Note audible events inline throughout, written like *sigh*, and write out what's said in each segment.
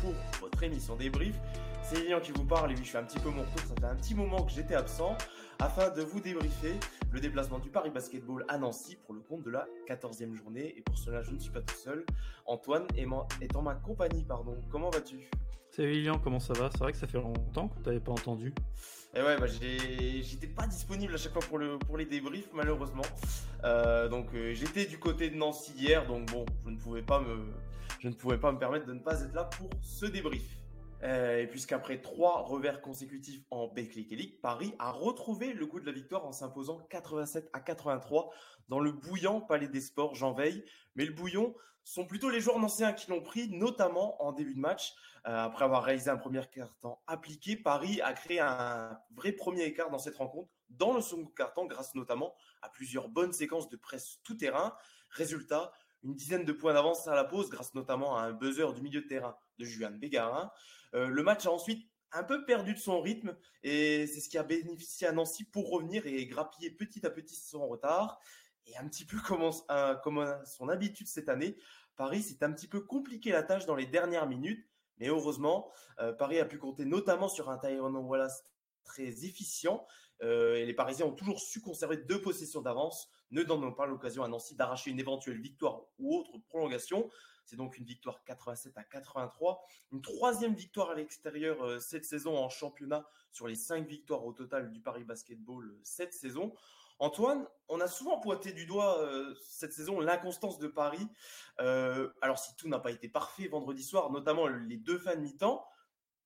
pour votre émission débrief. C'est Lilian qui vous parle et oui, je fais un petit peu mon retour. Ça fait un petit moment que j'étais absent afin de vous débriefer le déplacement du Paris Basketball à Nancy pour le compte de la 14e journée. Et pour cela, je ne suis pas tout seul. Antoine est en ma compagnie, pardon. Comment vas-tu? Salut Lilian, comment ça va? C'est vrai que ça fait longtemps que tu n'avais pas entendu. Et ouais, bah, j'étais pas disponible à chaque fois pour, le, pour les débriefs, malheureusement. Euh, donc euh, j'étais du côté de Nancy hier, donc bon, je ne pouvais pas me, je ne pouvais pas me permettre de ne pas être là pour ce débrief. Euh, et puisqu'après trois revers consécutifs en Betclic Elite, Paris a retrouvé le goût de la victoire en s'imposant 87 à 83 dans le bouillant Palais des Sports Jean Veille. Mais le bouillon sont plutôt les joueurs anciens qui l'ont pris, notamment en début de match. Euh, après avoir réalisé un premier quart-temps appliqué, Paris a créé un vrai premier écart dans cette rencontre, dans le second quart-temps, grâce notamment à plusieurs bonnes séquences de presse tout-terrain. Résultat, une dizaine de points d'avance à la pause, grâce notamment à un buzzer du milieu de terrain de Juan Bégarin. Euh, le match a ensuite un peu perdu de son rythme et c'est ce qui a bénéficié à Nancy pour revenir et grappiller petit à petit son retard. Et un petit peu comme, euh, comme son habitude cette année, Paris s'est un petit peu compliqué la tâche dans les dernières minutes. Mais heureusement, euh, Paris a pu compter notamment sur un Tyrone Wallace très efficient. Euh, et les Parisiens ont toujours su conserver deux possessions d'avance, ne donnant pas l'occasion à Nancy d'arracher une éventuelle victoire ou autre prolongation. C'est donc une victoire 87 à 83. Une troisième victoire à l'extérieur euh, cette saison en championnat sur les cinq victoires au total du Paris Basketball euh, cette saison. Antoine, on a souvent pointé du doigt cette saison l'inconstance de Paris. alors si tout n'a pas été parfait vendredi soir, notamment les deux fins de mi-temps,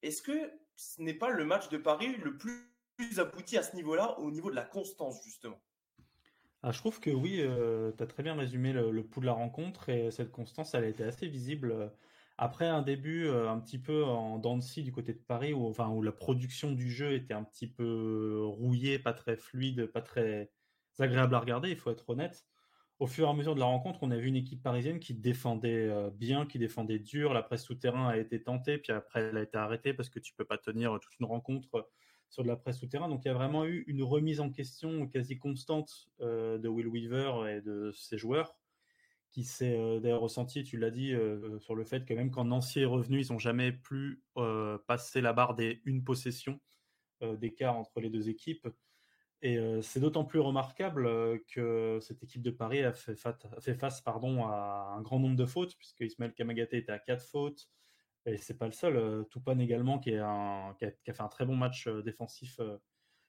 est-ce que ce n'est pas le match de Paris le plus abouti à ce niveau-là, au niveau de la constance, justement. Ah, je trouve que oui, euh, tu as très bien résumé le, pouls de la rencontre et cette constance, elle a été assez visible. Après un début euh, un petit peu en dents du côté de Paris, où la production du jeu était un petit peu rouillée, pas très fluide, pas très agréable à regarder, il faut être honnête. Au fur et à mesure de la rencontre, on a vu une équipe parisienne qui défendait euh, bien, qui défendait dur. La presse souterrain a été tentée, puis après elle a été arrêtée parce que tu peux pas tenir toute une rencontre sur de la presse souterrain. Donc il y a vraiment eu une remise en question quasi constante euh, de Will Weaver et de ses joueurs, qui s'est euh, d'ailleurs ressenti, tu l'as dit, euh, sur le fait que même quand Nancy est revenu, ils n'ont jamais plus passé la barre des une possession d'écart entre les deux équipes. Et c'est d'autant plus remarquable que cette équipe de Paris a fait, face pardon, à un grand nombre de fautes, puisque Ismaël Kamagaté était à quatre fautes, et c'est pas le seul. Euh, Toupane également, qui, un, qui, a, fait un très bon match euh, défensif, euh,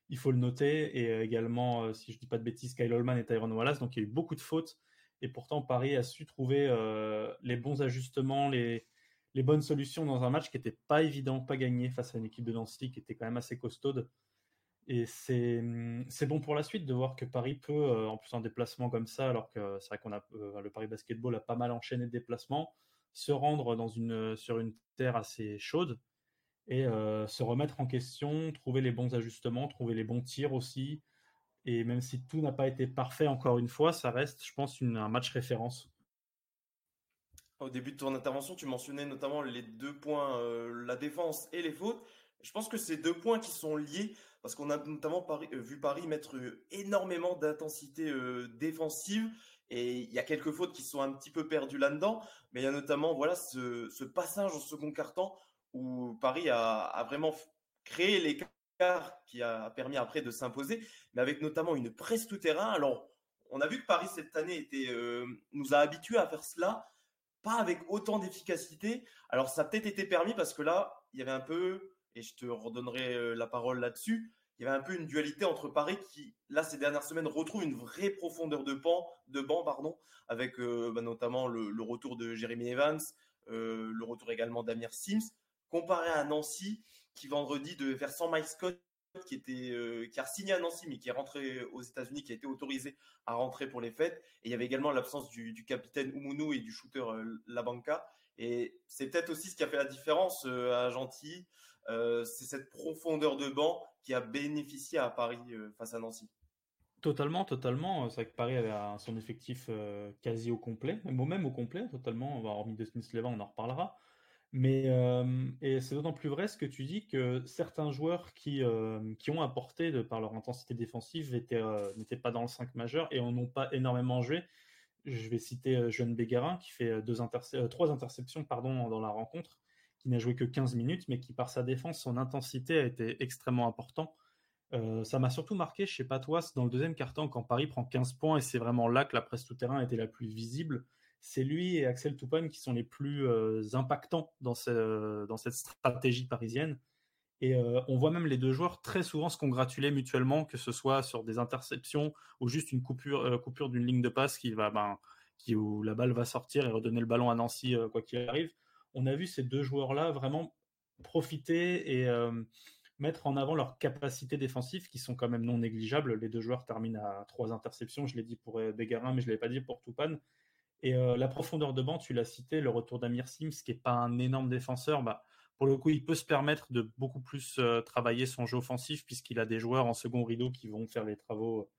il faut le noter. Et également, si je dis pas de bêtises, Kyle Holman et Tyrone Wallace. Donc il y a eu beaucoup de fautes. Et pourtant, Paris a su trouver les bons ajustements, les, les bonnes solutions dans un match qui n'était pas évident, pas gagné face à une équipe de Nancy qui était quand même assez costaude. Et c'est bon pour la suite de voir que Paris peut, en plus en déplacement comme ça, alors que c'est vrai qu'on a le Paris Basketball a pas mal enchaîné de déplacements, se rendre dans une, sur une terre assez chaude et euh, se remettre en question, trouver les bons ajustements, trouver les bons tirs aussi. Et même si tout n'a pas été parfait encore une fois, ça reste, je pense, un match référence. Au début de ton intervention, tu mentionnais notamment les deux points, euh, la défense et les fautes. Je pense que c'est deux points qui sont liés parce qu'on a notamment euh, vu Paris mettre énormément d'intensité défensive et il y a quelques fautes qui sont un petit peu perdues là-dedans, mais il y a notamment voilà ce, passage au second quart-temps où Paris a, vraiment créé l'écart qui a permis après de s'imposer, mais avec notamment une presse tout-terrain. Alors, on a vu que Paris cette année était, euh, nous a habitués à faire cela, pas avec autant d'efficacité. Alors, ça a peut-être été permis parce que là, il y avait un peu, et je te redonnerai euh, la parole là-dessus, il y avait un peu une dualité entre Paris qui, là, ces dernières semaines, retrouve une vraie profondeur de banc, de banc pardon, avec euh, bah, notamment le, retour de Jeremy Evans, euh, le retour également d'Amir Sims, comparé à Nancy, qui vendredi devait faire sans Mike Scott, qui était euh, qui a signé à Nancy, mais qui est rentré aux États-Unis, qui a été autorisé à rentrer pour les fêtes. Et il y avait également l'absence du, capitaine Umunu et du shooter Labanca. Et c'est peut-être aussi ce qui a fait la différence à Gentilly. C'est cette profondeur de banc qui a bénéficié à Paris euh, face à Nancy. Totalement, totalement. C'est vrai que Paris avait son effectif euh, quasi au complet, même au complet, totalement. Hormis de Smith Levin, on en reparlera. Mais euh, et c'est d'autant plus vrai ce que tu dis que certains joueurs qui, qui ont apporté de, par leur intensité défensive n'étaient pas dans le 5 majeur et n'en ont pas énormément joué. je vais citer Jeanne Bégarin qui fait deux trois interceptions pardon, dans la rencontre, qui n'a joué que 15 minutes, mais qui par sa défense, son intensité a été extrêmement important. ça m'a surtout marqué chez Patois dans le deuxième quart-temps quand Paris prend 15 points et c'est vraiment là que la presse tout-terrain était la plus visible. C'est lui et Axel Toupane qui sont les plus impactants dans, cette stratégie parisienne. Et euh, on voit même les deux joueurs très souvent se congratuler mutuellement, que ce soit sur des interceptions ou juste une coupure, euh, d'une ligne de passe qui va, ben, qui, où la balle va sortir et redonner le ballon à Nancy euh, quoi qu'il arrive. On a vu ces deux joueurs-là vraiment profiter et mettre en avant leurs capacités défensives qui sont quand même non négligeables. Les deux joueurs terminent à trois interceptions. Je l'ai dit pour Bégarin, mais je ne l'avais pas dit pour Toupane. Et la profondeur de banc, tu l'as cité, le retour d'Amir Sims, qui n'est pas un énorme défenseur, bah, pour le coup, il peut se permettre de beaucoup plus euh, travailler son jeu offensif puisqu'il a des joueurs en second rideau qui vont faire les travaux euh,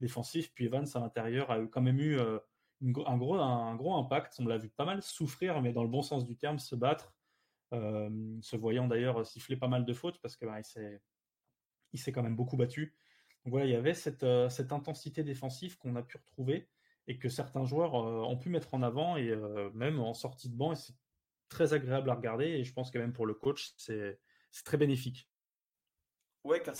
défensifs. Puis Evans à l'intérieur a quand même eu euh, un, gros, un gros impact. On l'a vu pas mal souffrir, mais dans le bon sens du terme, se battre, se voyant d'ailleurs siffler pas mal de fautes parce que bah, il s'est quand même beaucoup battu. Donc voilà, il y avait cette, cette intensité défensive qu'on a pu retrouver et que certains joueurs ont pu mettre en avant et même en sortie de banc. Et c'est très agréable à regarder et je pense que même pour le coach, c'est très bénéfique. Ouais, car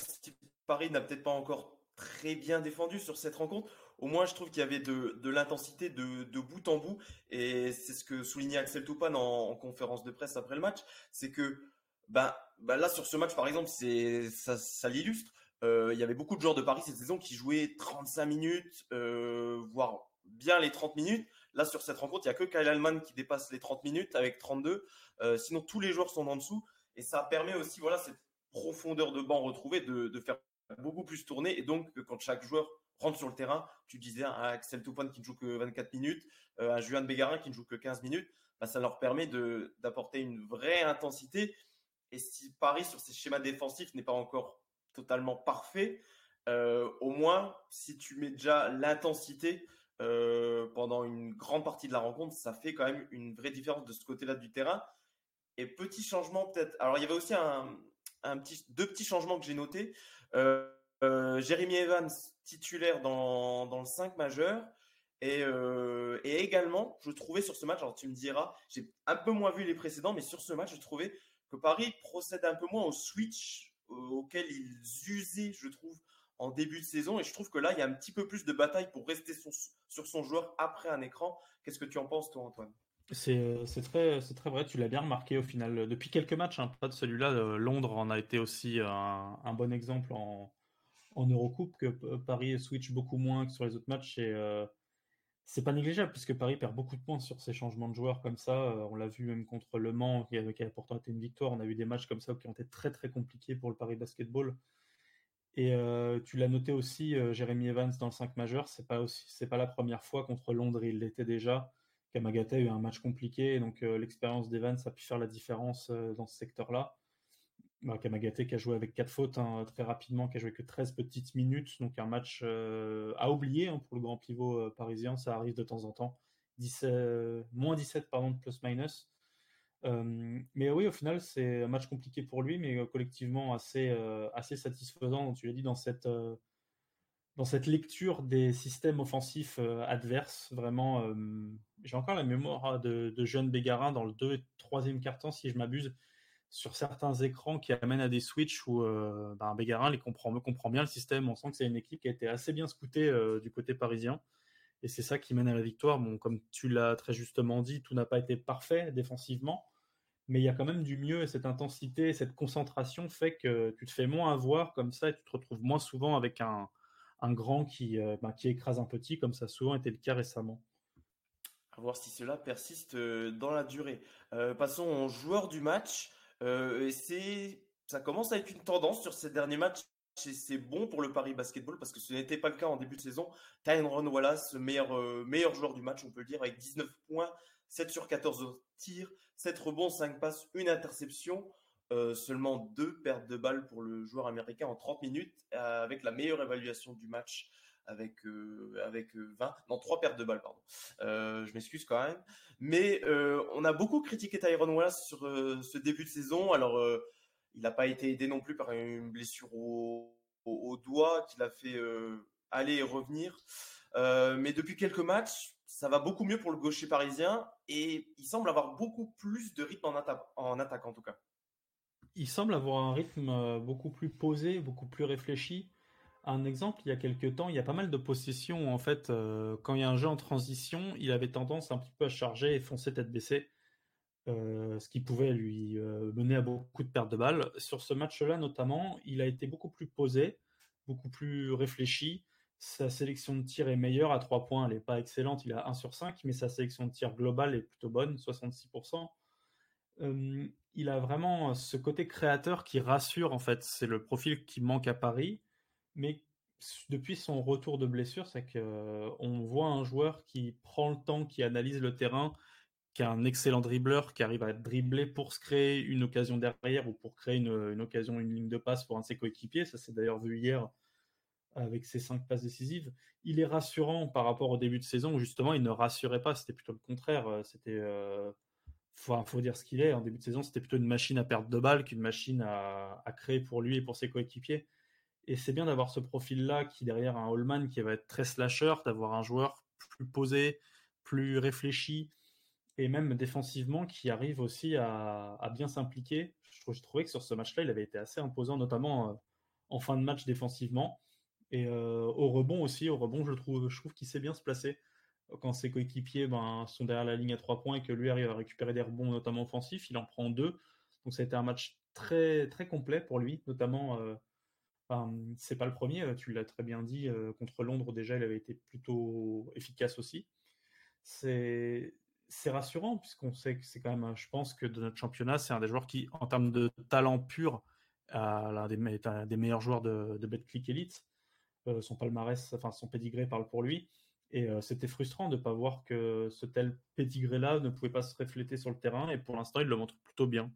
Paris n'a peut-être pas encore très bien défendu sur cette rencontre. Au moins, je trouve qu'il y avait de, l'intensité de, bout en bout. Et c'est ce que soulignait Axel Toupane en, conférence de presse après le match. C'est que ben, ben là, sur ce match, par exemple, ça l'illustre. Euh, il y avait beaucoup de joueurs de Paris cette saison qui jouaient 35 minutes, euh, voire bien les 30 minutes. Là, sur cette rencontre, il n'y a que Kyle Allman qui dépasse les 30 minutes avec 32. Euh, sinon, tous les joueurs sont en dessous. Et ça permet aussi, voilà, cette profondeur de banc retrouvée de, faire beaucoup plus tourner. Et donc, quand chaque joueur rentre sur le terrain, tu disais un Axel Toupane qui ne joue que 24 minutes, euh, un Juan Bégarin qui ne joue que 15 minutes, bah, ça leur permet d'apporter une vraie intensité. Et si Paris, sur ses schémas défensifs, n'est pas encore totalement parfait, euh, au moins, si tu mets déjà l'intensité, euh, pendant une grande partie de la rencontre, ça fait quand même une vraie différence de ce côté-là du terrain. Et petit changement peut-être. Alors il y avait aussi deux petits changements que j'ai notés. Euh, euh, Jeremy Evans titulaire dans, dans le 5 majeur. Et, et, également, je trouvais sur ce match, alors tu me diras, j'ai un peu moins vu les précédents, mais sur ce match, je trouvais que Paris procède un peu moins au switch auquel ils usaient, je trouve, en début de saison. Et je trouve que là, il y a un petit peu plus de bataille pour rester sur son joueur après un écran. Qu'est-ce que tu en penses, toi, Antoine? C'est très, vrai, tu l'as bien remarqué au final. Depuis quelques matchs, hein, pas de celui-là, euh, Londres en a été aussi un, bon exemple en, Eurocoupe, que Paris switch beaucoup moins que sur les autres matchs. Et euh, c'est pas négligeable, puisque Paris perd beaucoup de points sur ces changements de joueurs comme ça. Euh, on l'a vu même contre Le Mans, qui, qui a pourtant été une victoire. On a vu des matchs comme ça qui ont été très très compliqués pour le Paris Basketball. Et euh, tu l'as noté aussi, euh, Jérémy Evans dans le 5 majeur, c'est pas c'est pas la première fois contre Londres, il l'était déjà. Kamagata a eu un match compliqué, donc euh, l'expérience d'Evans a pu faire la différence dans ce secteur-là. Bah, qui a joué avec 4 fautes hein, très rapidement, qui a joué que 13 petites minutes, donc un match à oublier hein, pour le grand pivot parisien, ça arrive de temps en temps. 10, moins 17 pardon, de plus-minus. Euh, mais oui, au final, c'est un match compliqué pour lui, mais euh, collectivement assez, euh, assez satisfaisant, tu l'as dit, dans cette, dans cette lecture des systèmes offensifs adverses. Vraiment, j'ai encore la mémoire de, de Jeune Bégarin dans le 2 et 3e quart-temps, si je m'abuse, sur certains écrans qui amènent à des switches où ben, Bégarin les comprend, comprend bien le système. On sent que c'est une équipe qui a été assez bien scoutée du côté parisien. Et c'est ça qui mène à la victoire. Bon, comme tu l'as très justement dit, tout n'a pas été parfait défensivement mais il y a quand même du mieux et cette intensité, cette concentration fait que tu te fais moins avoir comme ça et tu te retrouves moins souvent avec un, un grand qui, euh, ben, qui écrase un petit, comme ça a souvent été le cas récemment. À voir si cela persiste euh, dans la durée. Euh, passons aux joueurs du match. c'est, ça commence à être une tendance sur ces derniers matchs et c'est bon pour le Paris Basketball parce que ce n'était pas le cas en début de saison. Tyrone Wallace, meilleur, meilleur joueur du match, on peut le dire, avec 19 points, 7 sur 14 tirs, 7 rebonds, 5 passes, une interception. Euh, seulement deux pertes de balles pour le joueur américain en 30 minutes, euh, avec la meilleure évaluation du match, avec, euh, avec 20, non, trois pertes de balles, pardon. je m'excuse quand même. Mais on a beaucoup critiqué Tyrone Wallace sur ce début de saison. Alors, il n'a pas été aidé non plus par une blessure au, au, doigt qui l'a fait aller et revenir. mais depuis quelques matchs, ça va beaucoup mieux pour le gaucher parisien et il semble avoir beaucoup plus de rythme en, en attaque en tout cas. Il semble avoir un rythme euh, beaucoup plus posé, beaucoup plus réfléchi. Un exemple, il y a quelques temps, il y a pas mal de possessions. En fait, euh, quand il y a un jeu en transition, il avait tendance un petit peu à charger et foncer tête baissée, euh, ce qui pouvait lui mener à beaucoup de pertes de balles. Sur ce match-là, notamment, il a été beaucoup plus posé, beaucoup plus réfléchi. Sa sélection de tir est meilleure à 3 points, elle n'est pas excellente, il a 1 sur 5, mais sa sélection de tir globale est plutôt bonne, 66% il a vraiment ce côté créateur qui rassure en fait. C'est le profil qui manque à Paris, mais depuis son retour de blessure, c'est que on voit un joueur qui prend le temps, qui analyse le terrain, qui a un excellent dribbleur, qui arrive à dribbler pour se créer une occasion derrière ou pour créer une, occasion, une ligne de passe pour un de ses coéquipiers. Ça s'est d'ailleurs vu hier avec ses cinq passes décisives. Il est rassurant par rapport au début de saison où justement il ne rassurait pas, c'était plutôt le contraire. C'était faut, faut dire ce qu'il est. En début de saison, c'était plutôt une machine à perdre de balles qu'une machine à, créer pour lui et pour ses coéquipiers. Et c'est bien d'avoir ce profil-là qui, derrière un Holman qui va être très slasher, d'avoir un joueur plus posé, plus réfléchi, et même défensivement qui arrive aussi à, bien s'impliquer. Je, trouvais que sur ce match-là, il avait été assez imposant, notamment euh, en fin de match défensivement. Et euh, au rebond aussi, au rebond, je trouve, je trouve qu'il sait bien se placer quand ses coéquipiers ben, sont derrière la ligne à trois points et que lui arrive à récupérer des rebonds, notamment offensifs, il en prend deux. Donc ça a été un match très, très complet pour lui, notamment. Euh, c'est pas le premier, euh, tu l'as très bien dit, euh, contre Londres déjà, il avait été plutôt efficace aussi. C'est rassurant puisqu'on sait que c'est quand même, je pense que de notre championnat, c'est un des joueurs qui, en termes de talent pur, l'un des, des, meilleurs joueurs de, de Betclic Elite. son palmarès, enfin son pédigré parle pour lui. Et euh, c'était frustrant de ne pas voir que ce tel pédigré-là ne pouvait pas se refléter sur le terrain. Et pour l'instant, il le montre plutôt bien.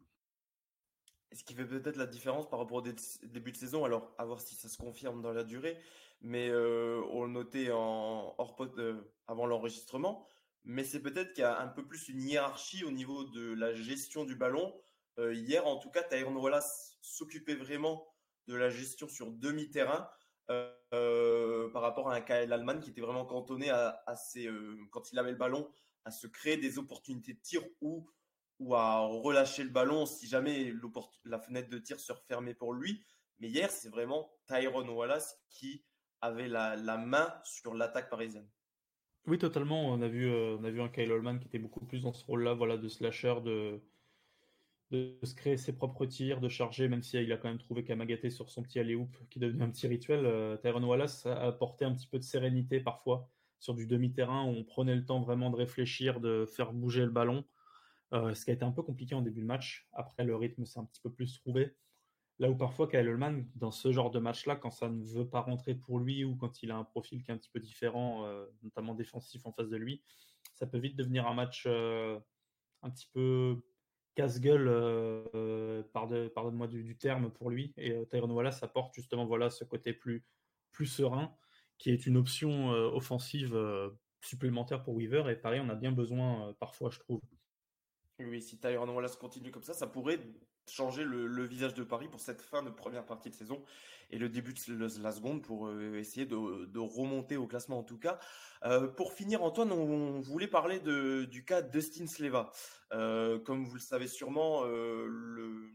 Ce qui fait peut-être la différence par rapport au début de saison, alors à voir si ça se confirme dans la durée, mais euh, on le notait en hors euh, avant l'enregistrement, mais c'est peut-être qu'il y a un peu plus une hiérarchie au niveau de la gestion du ballon. hier, en tout cas, Tyrone Wallace s'occupait vraiment de la gestion sur demi-terrain, euh, par rapport à un Kyle Allman qui était vraiment cantonné à, euh, quand il avait le ballon, à se créer des opportunités de tir ou, ou à relâcher le ballon si jamais la fenêtre de tir se refermait pour lui. Mais hier, c'est vraiment Tyrone Wallace qui avait la, la main sur l'attaque parisienne. Oui, totalement. On a vu, euh, on a vu un Kyle Allman qui était beaucoup plus dans ce rôle-là, voilà, de slasher, de, de se créer ses propres tirs, de charger, même si il a quand même trouvé Kamagaté sur son petit alley-oop qui devenait un petit rituel. Euh, Wallace a apporté un petit peu de sérénité parfois sur du demi-terrain où on prenait le temps vraiment de réfléchir, de faire bouger le ballon, euh, ce qui a été un peu compliqué en début de match. Après, le rythme s'est un petit peu plus trouvé. Là où parfois Kyle Ullman, dans ce genre de match-là, quand ça ne veut pas rentrer pour lui ou quand il a un profil qui est un petit peu différent, euh, notamment défensif en face de lui, ça peut vite devenir un match un petit peu casse-gueule, euh, pardonne-moi du, terme pour lui. Et euh, Tyrone Wallace apporte justement voilà, ce côté plus, plus serein, qui est une option euh, offensive supplémentaire pour Weaver. Et pareil, on a bien besoin parfois, je trouve. Oui, si Tyrone Wallace continue comme ça, ça pourrait changer le, visage de Paris pour cette fin de première partie de saison et le début de la seconde pour euh, essayer de, remonter au classement en tout cas. Euh, pour finir, Antoine, on, voulait parler du cas Dustin Sleva. Euh, comme vous le savez sûrement, le,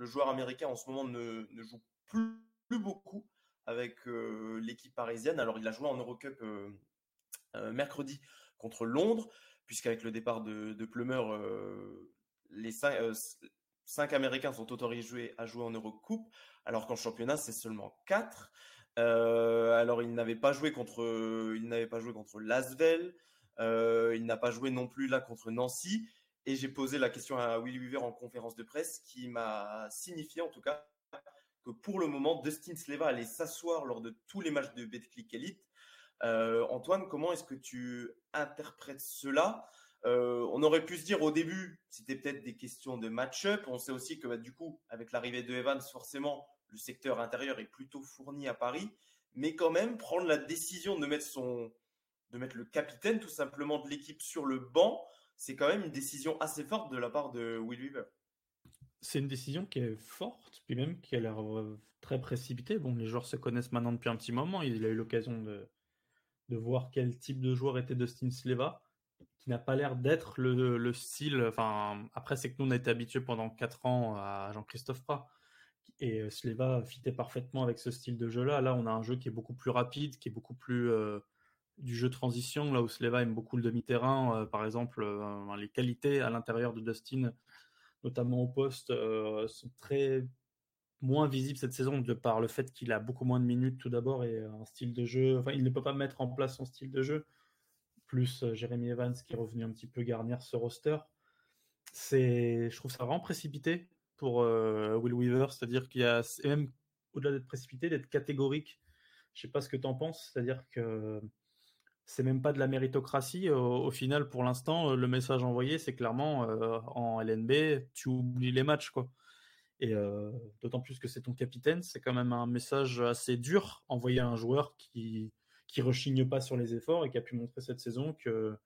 joueur américain en ce moment ne, joue plus, beaucoup avec l'équipe parisienne. Alors il a joué en Eurocup mercredi contre Londres, puisqu'avec le départ de, de les cinq, cinq Américains sont autorisés à jouer en Eurocoupe, alors qu'en championnat, c'est seulement quatre. Euh, alors, il n'avait pas joué contre, il n'avait pas joué contre Lasvel. Euh, il n'a pas joué non plus là contre Nancy. Et j'ai posé la question à Willy Weaver en conférence de presse, qui m'a signifié en tout cas que pour le moment, Dustin Sleva allait s'asseoir lors de tous les matchs de Betclic Elite. Euh, Antoine, comment est-ce que tu interprètes cela? Euh, on aurait pu se dire au début, c'était peut-être des questions de match-up. On sait aussi que bah, du coup, avec l'arrivée de Evans, forcément, le secteur intérieur est plutôt fourni à Paris. Mais quand même, prendre la décision de mettre son, de mettre le capitaine tout simplement de l'équipe sur le banc, c'est quand même une décision assez forte de la part de Will Weaver. C'est une décision qui est forte, puis même qui a l'air euh, très précipitée. Bon, les joueurs se connaissent maintenant depuis un petit moment. Il a eu l'occasion de, de voir quel type de joueur était Dustin Sleva, qui n'a pas l'air d'être le, style. Après, c'est que nous, on a été habitués pendant 4 ans à Jean-Christophe Prat. Et euh, Sleva fitait parfaitement avec ce style de jeu-là. Là, on a un jeu qui est beaucoup plus rapide, qui est beaucoup plus euh, du jeu transition, là où Sleva aime beaucoup le demi-terrain. Euh, par exemple, les qualités à l'intérieur de Dustin, notamment au poste, sont très moins visibles cette saison de par le fait qu'il a beaucoup moins de minutes tout d'abord et un style de jeu. Enfin, il ne peut pas mettre en place son style de jeu. Plus Jérémy Evans qui est revenu un petit peu garnir ce roster. C'est, je trouve ça vraiment précipité pour euh, Will Weaver, c'est-à-dire qu'il y a, même au-delà d'être précipité, d'être catégorique. Je sais pas ce que tu en penses, c'est-à-dire que c'est même pas de la méritocratie. Au, final, pour l'instant, le message envoyé, c'est clairement euh, en LNB, tu oublies les matchs, quoi. Et euh, d'autant plus que c'est ton capitaine, c'est quand même un message assez dur envoyé à un joueur qui qui rechigne pas sur les efforts et qui a pu montrer cette saison que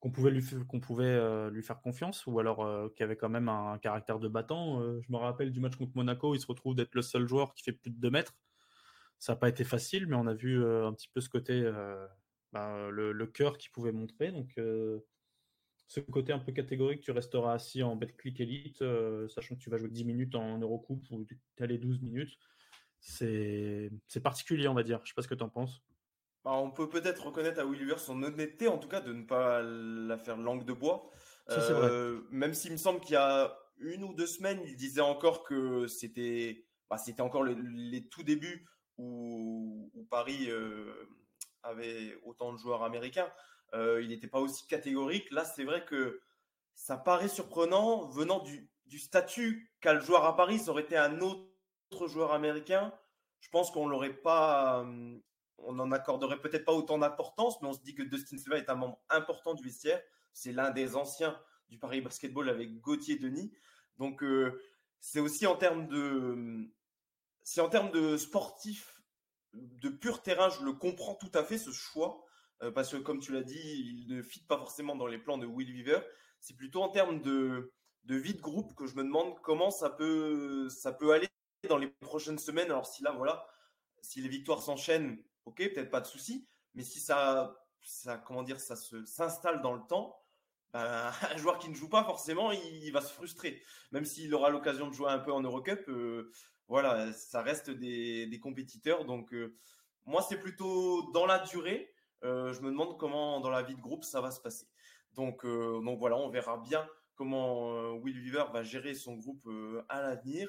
qu'on pouvait lui qu'on pouvait euh, lui faire confiance ou alors euh, qu'il avait quand même un, caractère de battant. Euh, je me rappelle du match contre Monaco, il se retrouve d'être le seul joueur qui fait plus de 2 mètres. Ça n'a pas été facile, mais on a vu un petit peu ce côté, bah, le, cœur qu'il pouvait montrer. Donc ce côté un peu catégorique, tu resteras assis en Betclic Elite, sachant que tu vas jouer 10 minutes en Eurocoupe ou tu allé 12 minutes. C'est particulier, on va dire. Je sais pas ce que tu en penses. Bah, on peut peut-être reconnaître à Will son honnêteté, en tout cas, de ne pas la faire langue de bois. Euh, même s'il me semble qu'il y a une ou deux semaines, il disait encore que c'était bah, c'était encore les tout débuts où, Paris euh, avait autant de joueurs américains. Euh, il n'était pas aussi catégorique. Là, c'est vrai que ça paraît surprenant venant du, du statut qu'a le joueur à Paris. Ça aurait été un autre joueur américain. Je pense qu'on l'aurait pas on n'en accorderait peut-être pas autant d'importance, mais on se dit que Dustin Silva est un membre important du vestiaire. C'est l'un des anciens du Paris Basketball avec Gauthier Denis. Donc euh, c'est aussi en termes de c'est en termes de sportif de pur terrain, je le comprends tout à fait ce choix euh, parce que comme tu l'as dit, il ne fit pas forcément dans les plans de Will Weaver. C'est plutôt en termes de de vie de groupe que je me demande comment ça peut ça peut aller dans les prochaines semaines. Alors si là voilà, si les victoires s'enchaînent, ok, peut-être pas de souci, mais si ça, comment dire, ça s'installe dans le temps, ben, *laughs* un joueur qui ne joue pas forcément, il, va se frustrer, même s'il aura l'occasion de jouer un peu en Eurocup. Euh, voilà, ça reste des, des compétiteurs, donc euh, moi c'est plutôt dans la durée. Euh, je me demande comment dans la vie de groupe ça va se passer. Donc, donc voilà, on verra bien comment Will Weaver va gérer son groupe à l'avenir.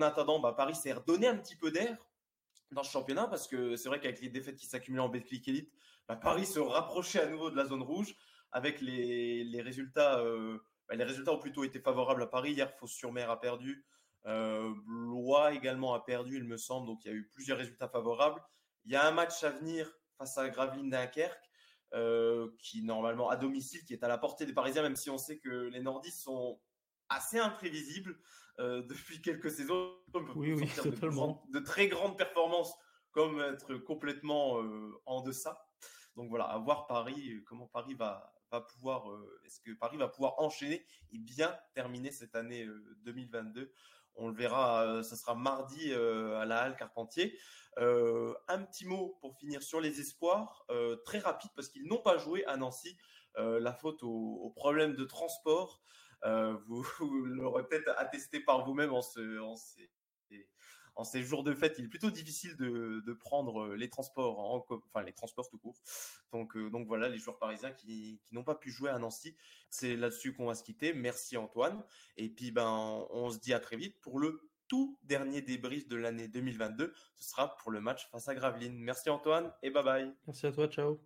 En attendant, bah, Paris s'est redonné un petit peu d'air dans ce championnat parce que c'est vrai qu'avec les défaites qui s'accumulaient en Betclic Elite, bah, Paris se rapprochait à nouveau de la zone rouge avec les, résultats. Euh, bah, les résultats ont plutôt été favorables à Paris. Hier, Fos-sur-Mer a perdu. Euh, Blois également a perdu, il me semble. Donc il y a eu plusieurs résultats favorables. Il y a un match à venir face à Gravelines Dunkerque. Euh, qui normalement à domicile, qui est à la portée des Parisiens, même si on sait que les Nordistes sont assez imprévisibles. Euh, *laughs* depuis quelques saisons. Oui, oui, de, très grandes performances comme être complètement euh, en deçà. Donc voilà, à voir Paris, euh, comment Paris va, va pouvoir, est-ce que Paris va pouvoir enchaîner et bien terminer cette année 2022 on le verra, ce sera mardi à la Halle Carpentier. un petit mot pour finir sur les espoirs, très rapide parce qu'ils n'ont pas joué à Nancy. la faute au, au problème de transport. Euh, *laughs* vous, l'aurez peut-être attesté par vous-même en, ce, en, ces, jours de fête. Il est plutôt difficile de, prendre les transports, en, enfin les transports tout court. Donc, euh, donc voilà, les joueurs parisiens qui, qui n'ont pas pu jouer à Nancy. C'est là-dessus qu'on va se quitter. Merci Antoine. Et puis ben, on se dit à très vite pour le tout dernier débrief de l'année 2022. Ce sera pour le match face à Gravelines. Merci Antoine et bye bye. Merci à toi, ciao.